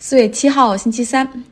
四月七号，星期三，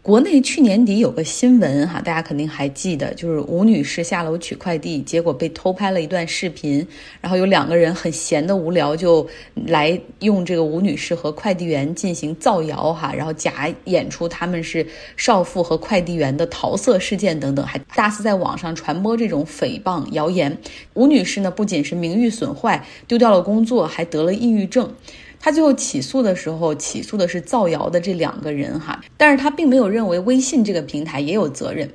国内去年底有个新闻哈，大家肯定还记得，就是吴女士下楼取快递，结果被偷拍了一段视频，然后有两个人很闲的无聊，就来用这个吴女士和快递员进行造谣哈，然后假演出他们是少妇和快递员的桃色事件等等，还大肆在网上传播这种诽谤谣言。吴女士呢，不仅是名誉损坏，丢掉了工作，还得了抑郁症。他最后起诉的时候，起诉的是造谣的这两个人哈，但是他并没有认为微信这个平台也有责任。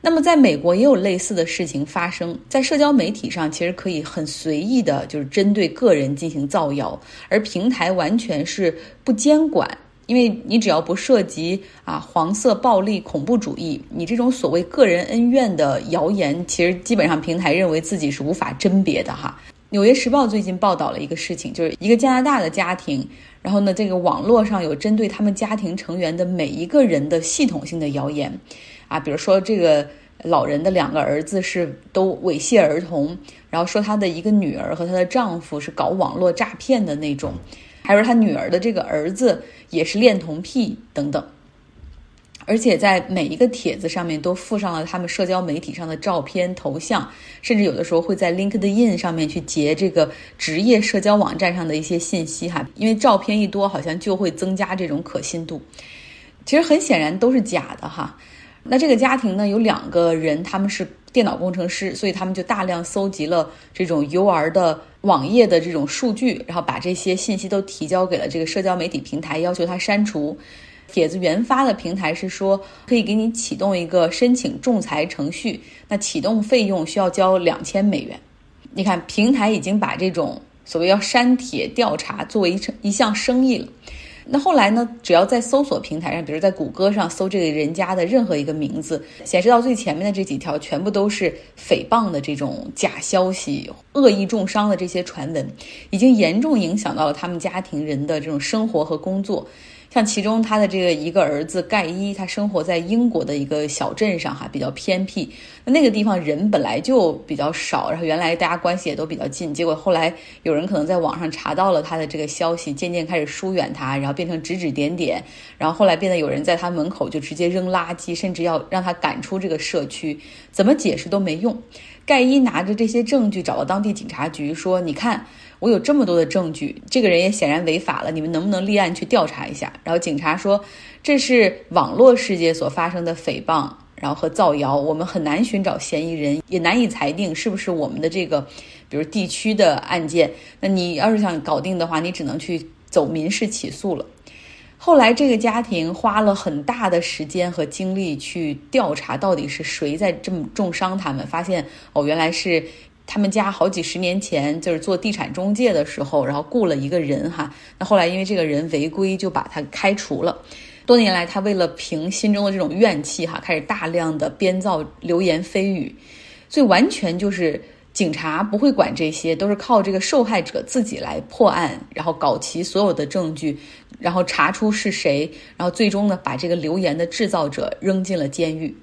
那么在美国也有类似的事情发生，在社交媒体上其实可以很随意的，就是针对个人进行造谣，而平台完全是不监管，因为你只要不涉及啊黄色暴力、恐怖主义，你这种所谓个人恩怨的谣言，其实基本上平台认为自己是无法甄别的哈。《纽约时报》最近报道了一个事情，就是一个加拿大的家庭，然后呢，这个网络上有针对他们家庭成员的每一个人的系统性的谣言，啊，比如说这个老人的两个儿子是都猥亵儿童，然后说他的一个女儿和她的丈夫是搞网络诈骗的那种，还有他女儿的这个儿子也是恋童癖等等。而且在每一个帖子上面都附上了他们社交媒体上的照片、头像，甚至有的时候会在 LinkedIn 上面去截这个职业社交网站上的一些信息哈，因为照片一多，好像就会增加这种可信度。其实很显然都是假的哈。那这个家庭呢，有两个人，他们是电脑工程师，所以他们就大量搜集了这种 U R 的网页的这种数据，然后把这些信息都提交给了这个社交媒体平台，要求他删除。帖子原发的平台是说可以给你启动一个申请仲裁程序，那启动费用需要交两千美元。你看，平台已经把这种所谓要删帖调查作为一一项生意了。那后来呢？只要在搜索平台上，比如在谷歌上搜这个人家的任何一个名字，显示到最前面的这几条，全部都是诽谤的这种假消息、恶意重伤的这些传闻，已经严重影响到了他们家庭人的这种生活和工作。像其中他的这个一个儿子盖伊，他生活在英国的一个小镇上，哈，比较偏僻。那那个地方人本来就比较少，然后原来大家关系也都比较近，结果后来有人可能在网上查到了他的这个消息，渐渐开始疏远他，然后变成指指点点，然后后来变得有人在他门口就直接扔垃圾，甚至要让他赶出这个社区，怎么解释都没用。盖伊拿着这些证据找到当地警察局说：“你看。”我有这么多的证据，这个人也显然违法了，你们能不能立案去调查一下？然后警察说，这是网络世界所发生的诽谤，然后和造谣，我们很难寻找嫌疑人，也难以裁定是不是我们的这个，比如地区的案件。那你要是想搞定的话，你只能去走民事起诉了。后来这个家庭花了很大的时间和精力去调查，到底是谁在这么重伤他们，发现哦，原来是。他们家好几十年前就是做地产中介的时候，然后雇了一个人哈，那后来因为这个人违规，就把他开除了。多年来，他为了平心中的这种怨气哈，开始大量的编造流言蜚语，所以完全就是警察不会管这些，都是靠这个受害者自己来破案，然后搞齐所有的证据，然后查出是谁，然后最终呢，把这个流言的制造者扔进了监狱。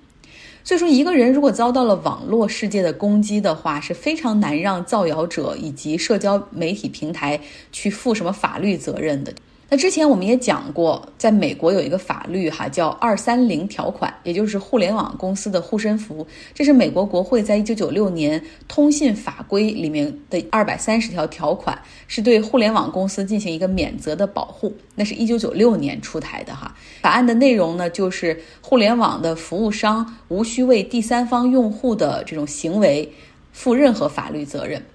所以说，一个人如果遭到了网络世界的攻击的话，是非常难让造谣者以及社交媒体平台去负什么法律责任的。那之前我们也讲过，在美国有一个法律哈，叫二三零条款，也就是互联网公司的护身符。这是美国国会在一九九六年通信法规里面的二百三十条条款，是对互联网公司进行一个免责的保护。那是一九九六年出台的哈。法案的内容呢，就是互联网的服务商无需为第三方用户的这种行为负任何法律责任。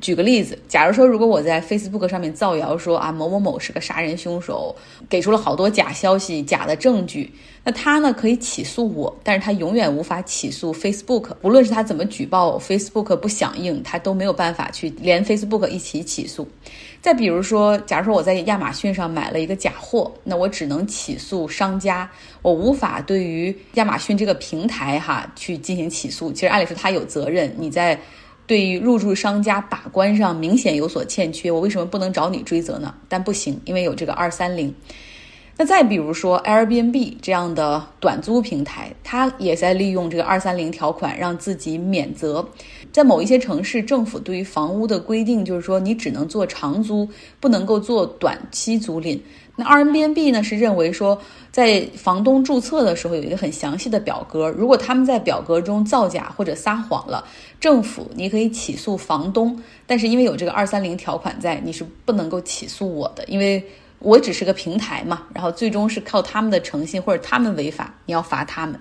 举个例子，假如说如果我在 Facebook 上面造谣说啊某某某是个杀人凶手，给出了好多假消息、假的证据，那他呢可以起诉我，但是他永远无法起诉 Facebook。不论是他怎么举报，Facebook 不响应，他都没有办法去连 Facebook 一起起诉。再比如说，假如说我在亚马逊上买了一个假货，那我只能起诉商家，我无法对于亚马逊这个平台哈去进行起诉。其实按理说他有责任，你在。对于入驻商家把关上明显有所欠缺，我为什么不能找你追责呢？但不行，因为有这个二三零。那再比如说 Airbnb 这样的短租平台，它也在利用这个二三零条款让自己免责。在某一些城市，政府对于房屋的规定就是说，你只能做长租，不能够做短期租赁。那 RMBNB 呢是认为说，在房东注册的时候有一个很详细的表格，如果他们在表格中造假或者撒谎了，政府你可以起诉房东，但是因为有这个二三零条款在，你是不能够起诉我的，因为我只是个平台嘛。然后最终是靠他们的诚信或者他们违法，你要罚他们。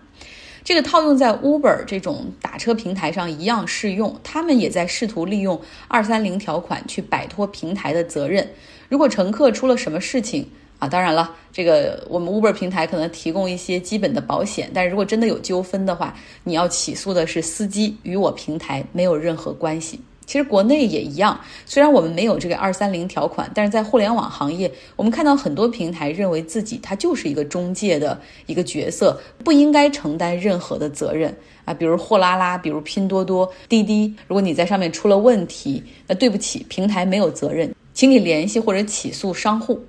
这个套用在 Uber 这种打车平台上一样适用，他们也在试图利用二三零条款去摆脱平台的责任。如果乘客出了什么事情，啊，当然了，这个我们 Uber 平台可能提供一些基本的保险，但是如果真的有纠纷的话，你要起诉的是司机，与我平台没有任何关系。其实国内也一样，虽然我们没有这个二三零条款，但是在互联网行业，我们看到很多平台认为自己它就是一个中介的一个角色，不应该承担任何的责任啊，比如货拉拉，比如拼多多、滴滴，如果你在上面出了问题，那对不起，平台没有责任，请你联系或者起诉商户。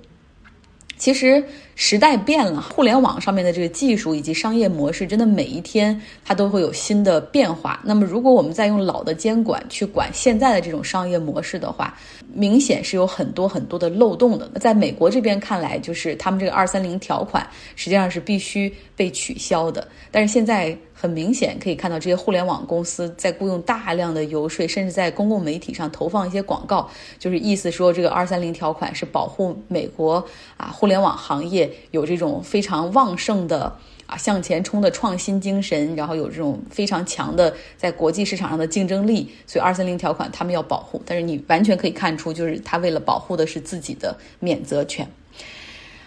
其实时代变了，互联网上面的这个技术以及商业模式，真的每一天它都会有新的变化。那么，如果我们再用老的监管去管现在的这种商业模式的话，明显是有很多很多的漏洞的。那在美国这边看来，就是他们这个二三零条款实际上是必须被取消的。但是现在。很明显可以看到，这些互联网公司在雇佣大量的游说，甚至在公共媒体上投放一些广告，就是意思说这个二三零条款是保护美国啊互联网行业有这种非常旺盛的啊向前冲的创新精神，然后有这种非常强的在国际市场上的竞争力，所以二三零条款他们要保护。但是你完全可以看出，就是他为了保护的是自己的免责权。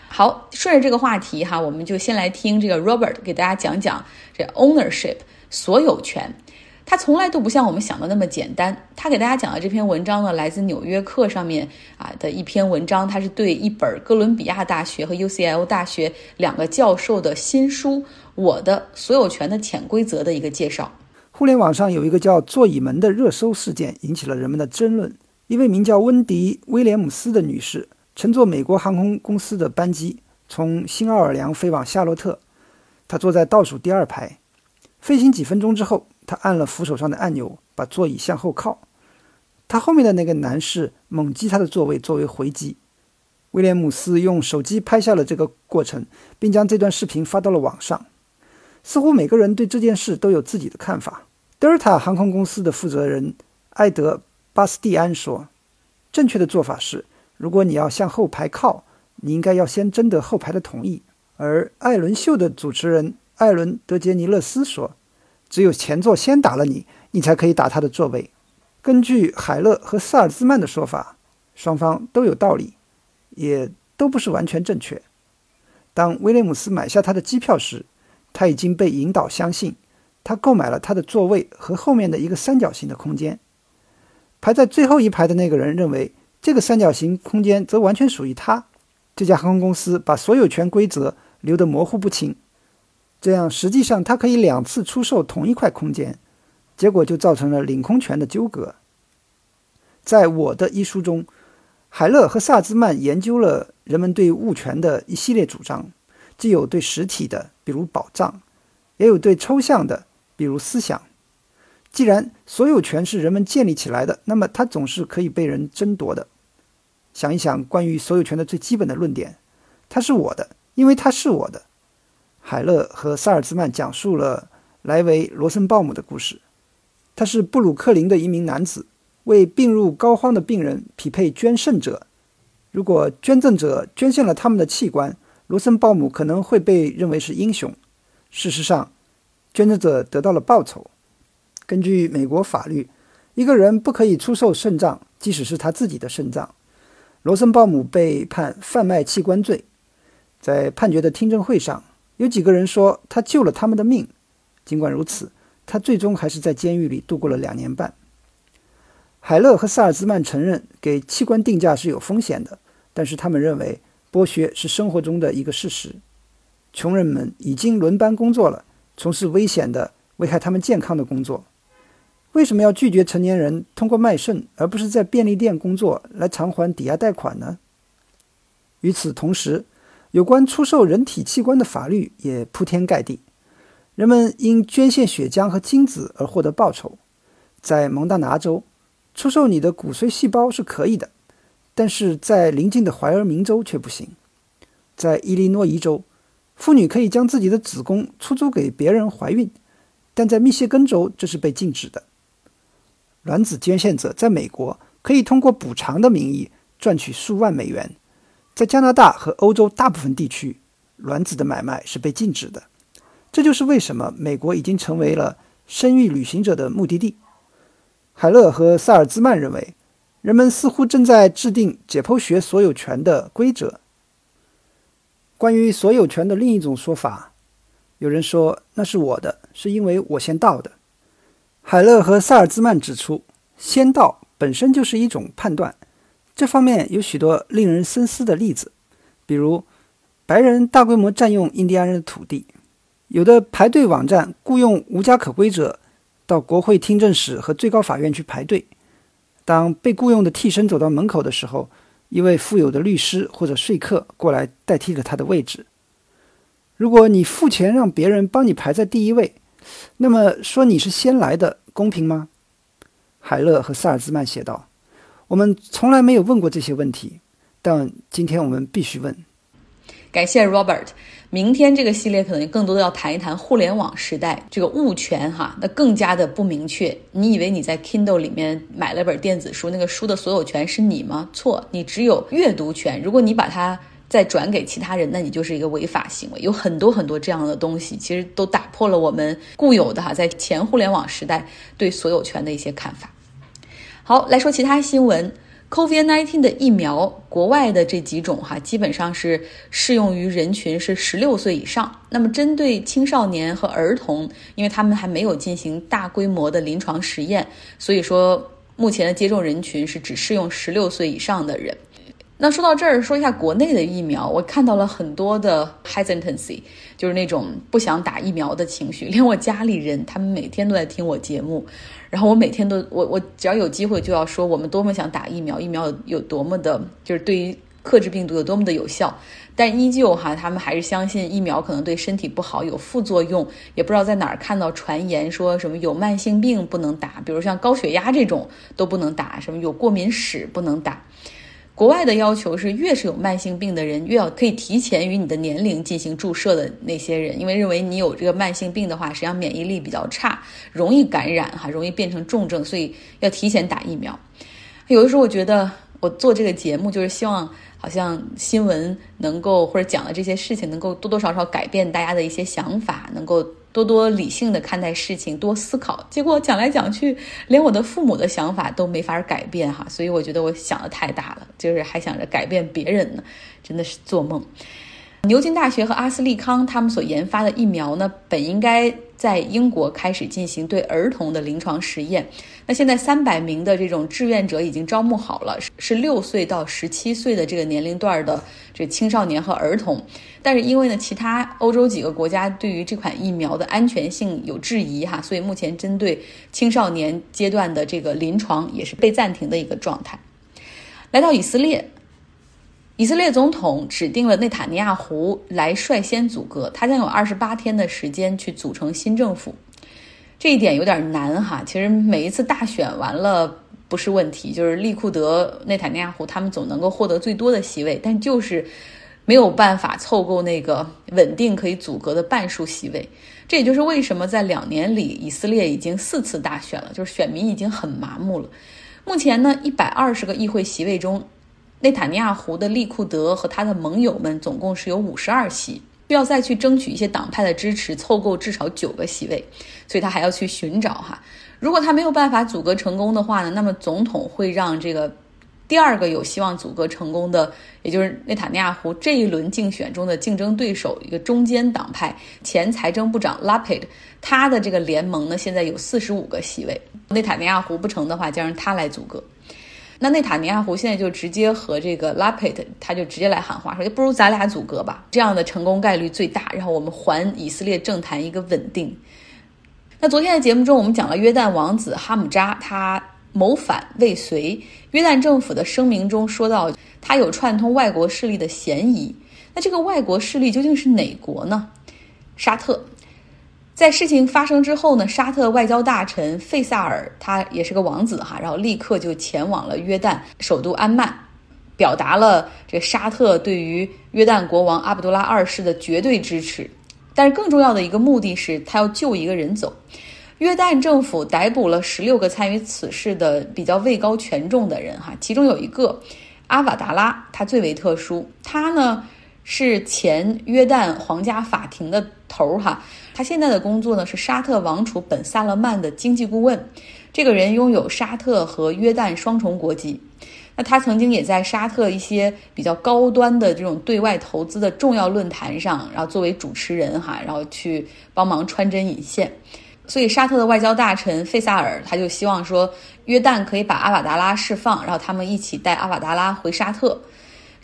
好，顺着这个话题哈，我们就先来听这个 Robert 给大家讲讲这 ownership 所有权。他从来都不像我们想的那么简单。他给大家讲的这篇文章呢，来自《纽约客》上面啊的一篇文章，它是对一本哥伦比亚大学和 UCL 大学两个教授的新书《我的所有权的潜规则》的一个介绍。互联网上有一个叫“座椅门”的热搜事件，引起了人们的争论。一位名叫温迪·威廉姆斯的女士。乘坐美国航空公司的班机从新奥尔良飞往夏洛特，她坐在倒数第二排。飞行几分钟之后，他按了扶手上的按钮，把座椅向后靠。他后面的那个男士猛击他的座位作为回击。威廉姆斯用手机拍下了这个过程，并将这段视频发到了网上。似乎每个人对这件事都有自己的看法。德尔塔航空公司的负责人埃德·巴斯蒂安说：“正确的做法是。”如果你要向后排靠，你应该要先征得后排的同意。而艾伦秀的主持人艾伦·德杰尼勒斯说：“只有前座先打了你，你才可以打他的座位。”根据海勒和萨尔兹曼的说法，双方都有道理，也都不是完全正确。当威廉姆斯买下他的机票时，他已经被引导相信，他购买了他的座位和后面的一个三角形的空间。排在最后一排的那个人认为。这个三角形空间则完全属于他。这家航空公司把所有权规则留得模糊不清，这样实际上他可以两次出售同一块空间，结果就造成了领空权的纠葛。在我的一书中，海勒和萨兹曼研究了人们对物权的一系列主张，既有对实体的，比如宝藏，也有对抽象的，比如思想。既然所有权是人们建立起来的，那么它总是可以被人争夺的。想一想关于所有权的最基本的论点，它是我的，因为它是我的。海勒和萨尔兹曼讲述了莱维·罗森鲍姆的故事。他是布鲁克林的一名男子，为病入膏肓的病人匹配捐肾者。如果捐赠者捐献了他们的器官，罗森鲍姆可能会被认为是英雄。事实上，捐赠者得到了报酬。根据美国法律，一个人不可以出售肾脏，即使是他自己的肾脏。罗森鲍姆被判贩卖器官罪，在判决的听证会上，有几个人说他救了他们的命。尽管如此，他最终还是在监狱里度过了两年半。海勒和萨尔兹曼承认给器官定价是有风险的，但是他们认为剥削是生活中的一个事实。穷人们已经轮班工作了，从事危险的、危害他们健康的工作。为什么要拒绝成年人通过卖肾，而不是在便利店工作来偿还抵押贷款呢？与此同时，有关出售人体器官的法律也铺天盖地。人们因捐献血浆和精子而获得报酬。在蒙大拿州，出售你的骨髓细胞是可以的，但是在邻近的怀俄明州却不行。在伊利诺伊州，妇女可以将自己的子宫出租给别人怀孕，但在密歇根州这是被禁止的。卵子捐献者在美国可以通过补偿的名义赚取数万美元，在加拿大和欧洲大部分地区，卵子的买卖是被禁止的。这就是为什么美国已经成为了生育旅行者的目的地。海勒和萨尔兹曼认为，人们似乎正在制定解剖学所有权的规则。关于所有权的另一种说法，有人说那是我的，是因为我先到的。海勒和萨尔兹曼指出，先到本身就是一种判断。这方面有许多令人深思的例子，比如白人大规模占用印第安人的土地，有的排队网站雇佣无家可归者。到国会听证室和最高法院去排队。当被雇佣的替身走到门口的时候，一位富有的律师或者说客过来代替了他的位置。如果你付钱让别人帮你排在第一位，那么说你是先来的，公平吗？海勒和萨尔兹曼写道：“我们从来没有问过这些问题，但今天我们必须问。”感谢 Robert。明天这个系列可能更多的要谈一谈互联网时代这个物权哈，那更加的不明确。你以为你在 Kindle 里面买了本电子书，那个书的所有权是你吗？错，你只有阅读权。如果你把它再转给其他人，那你就是一个违法行为。有很多很多这样的东西，其实都打破了我们固有的哈，在前互联网时代对所有权的一些看法。好，来说其他新闻。COVID-19 的疫苗，国外的这几种哈，基本上是适用于人群是十六岁以上。那么针对青少年和儿童，因为他们还没有进行大规模的临床实验，所以说目前的接种人群是只适用十六岁以上的人。那说到这儿，说一下国内的疫苗，我看到了很多的 hesitancy，就是那种不想打疫苗的情绪。连我家里人，他们每天都在听我节目。然后我每天都我我只要有机会就要说我们多么想打疫苗，疫苗有有多么的，就是对于克制病毒有多么的有效，但依旧哈，他们还是相信疫苗可能对身体不好，有副作用，也不知道在哪儿看到传言说什么有慢性病不能打，比如像高血压这种都不能打，什么有过敏史不能打。国外的要求是，越是有慢性病的人，越要可以提前与你的年龄进行注射的那些人，因为认为你有这个慢性病的话，实际上免疫力比较差，容易感染哈，容易变成重症，所以要提前打疫苗。有的时候我觉得，我做这个节目就是希望，好像新闻能够或者讲的这些事情，能够多多少少改变大家的一些想法，能够。多多理性的看待事情，多思考。结果讲来讲去，连我的父母的想法都没法改变哈，所以我觉得我想的太大了，就是还想着改变别人呢，真的是做梦。牛津大学和阿斯利康他们所研发的疫苗呢，本应该在英国开始进行对儿童的临床实验。那现在三百名的这种志愿者已经招募好了，是六岁到十七岁的这个年龄段的这青少年和儿童。但是因为呢，其他欧洲几个国家对于这款疫苗的安全性有质疑哈，所以目前针对青少年阶段的这个临床也是被暂停的一个状态。来到以色列。以色列总统指定了内塔尼亚胡来率先组阁，他将有二十八天的时间去组成新政府。这一点有点难哈。其实每一次大选完了不是问题，就是利库德、内塔尼亚胡他们总能够获得最多的席位，但就是没有办法凑够那个稳定可以组阁的半数席位。这也就是为什么在两年里，以色列已经四次大选了，就是选民已经很麻木了。目前呢，一百二十个议会席位中。内塔尼亚胡的利库德和他的盟友们总共是有五十二席，需要再去争取一些党派的支持，凑够至少九个席位，所以他还要去寻找哈。如果他没有办法阻隔成功的话呢，那么总统会让这个第二个有希望阻隔成功的，也就是内塔尼亚胡这一轮竞选中的竞争对手，一个中间党派前财政部长拉佩德，他的这个联盟呢现在有四十五个席位，内塔尼亚胡不成的话，将让他来阻隔。那内塔尼亚胡现在就直接和这个拉佩特，他就直接来喊话说，不如咱俩组阁吧，这样的成功概率最大，然后我们还以色列政坛一个稳定。那昨天的节目中，我们讲了约旦王子哈姆扎，他谋反未遂，约旦政府的声明中说到，他有串通外国势力的嫌疑。那这个外国势力究竟是哪国呢？沙特。在事情发生之后呢，沙特外交大臣费萨尔他也是个王子哈，然后立刻就前往了约旦首都安曼，表达了这沙特对于约旦国王阿卜杜拉二世的绝对支持。但是更重要的一个目的是，他要救一个人走。约旦政府逮捕了十六个参与此事的比较位高权重的人，哈，其中有一个阿瓦达拉，他最为特殊。他呢是前约旦皇家法庭的头儿，哈，他现在的工作呢是沙特王储本·萨勒曼的经济顾问。这个人拥有沙特和约旦双重国籍。那他曾经也在沙特一些比较高端的这种对外投资的重要论坛上，然后作为主持人哈，然后去帮忙穿针引线。所以沙特的外交大臣费萨尔他就希望说，约旦可以把阿瓦达拉释放，然后他们一起带阿瓦达拉回沙特。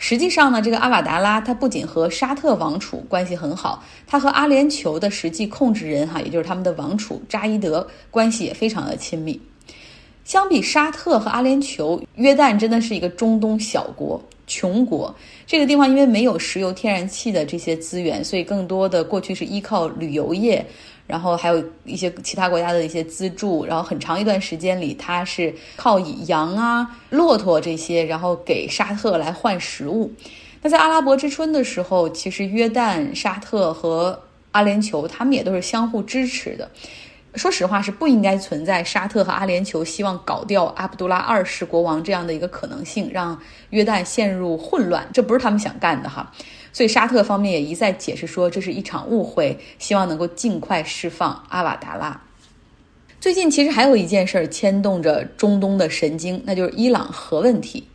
实际上呢，这个阿瓦达拉他不仅和沙特王储关系很好，他和阿联酋的实际控制人哈，也就是他们的王储扎伊德关系也非常的亲密。相比沙特和阿联酋，约旦真的是一个中东小国、穷国。这个地方因为没有石油、天然气的这些资源，所以更多的过去是依靠旅游业，然后还有一些其他国家的一些资助。然后很长一段时间里，它是靠以羊啊、骆驼这些，然后给沙特来换食物。那在阿拉伯之春的时候，其实约旦、沙特和阿联酋他们也都是相互支持的。说实话，是不应该存在沙特和阿联酋希望搞掉阿卜杜拉二世国王这样的一个可能性，让约旦陷入混乱，这不是他们想干的哈。所以沙特方面也一再解释说，这是一场误会，希望能够尽快释放阿瓦达拉。最近其实还有一件事牵动着中东的神经，那就是伊朗核问题。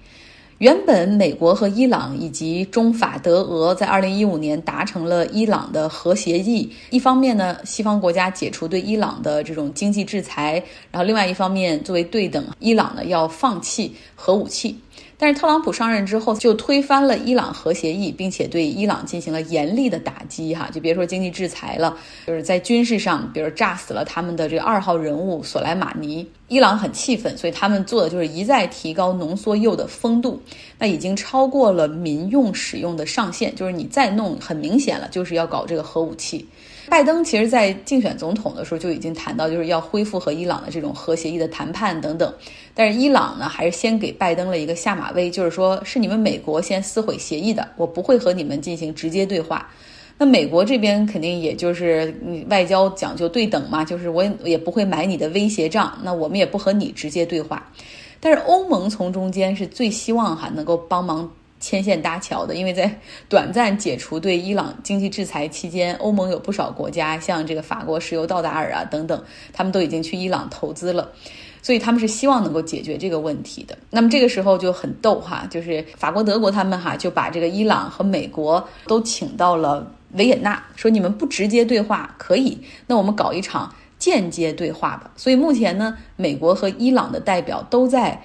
原本美国和伊朗以及中法德俄在二零一五年达成了伊朗的核协议。一方面呢，西方国家解除对伊朗的这种经济制裁，然后另外一方面作为对等，伊朗呢要放弃核武器。但是特朗普上任之后就推翻了伊朗核协议，并且对伊朗进行了严厉的打击，哈，就别说经济制裁了，就是在军事上，比如炸死了他们的这个二号人物索莱马尼，伊朗很气愤，所以他们做的就是一再提高浓缩铀的风度，那已经超过了民用使用的上限，就是你再弄，很明显了，就是要搞这个核武器。拜登其实，在竞选总统的时候就已经谈到，就是要恢复和伊朗的这种核协议的谈判等等。但是伊朗呢，还是先给拜登了一个下马威，就是说是你们美国先撕毁协议的，我不会和你们进行直接对话。那美国这边肯定也就是外交讲究对等嘛，就是我也不会买你的威胁账，那我们也不和你直接对话。但是欧盟从中间是最希望哈能够帮忙。牵线搭桥的，因为在短暂解除对伊朗经济制裁期间，欧盟有不少国家，像这个法国石油道达尔啊等等，他们都已经去伊朗投资了，所以他们是希望能够解决这个问题的。那么这个时候就很逗哈，就是法国、德国他们哈就把这个伊朗和美国都请到了维也纳，说你们不直接对话可以，那我们搞一场间接对话吧。所以目前呢，美国和伊朗的代表都在。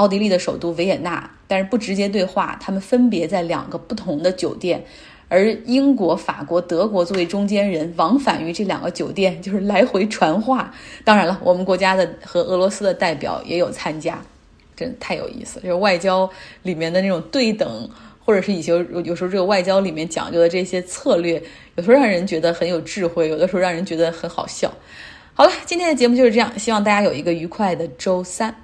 奥地利的首都维也纳，但是不直接对话，他们分别在两个不同的酒店，而英国、法国、德国作为中间人，往返于这两个酒店，就是来回传话。当然了，我们国家的和俄罗斯的代表也有参加，真太有意思。就是外交里面的那种对等，或者是以前有时候这个外交里面讲究的这些策略，有时候让人觉得很有智慧，有的时候让人觉得很好笑。好了，今天的节目就是这样，希望大家有一个愉快的周三。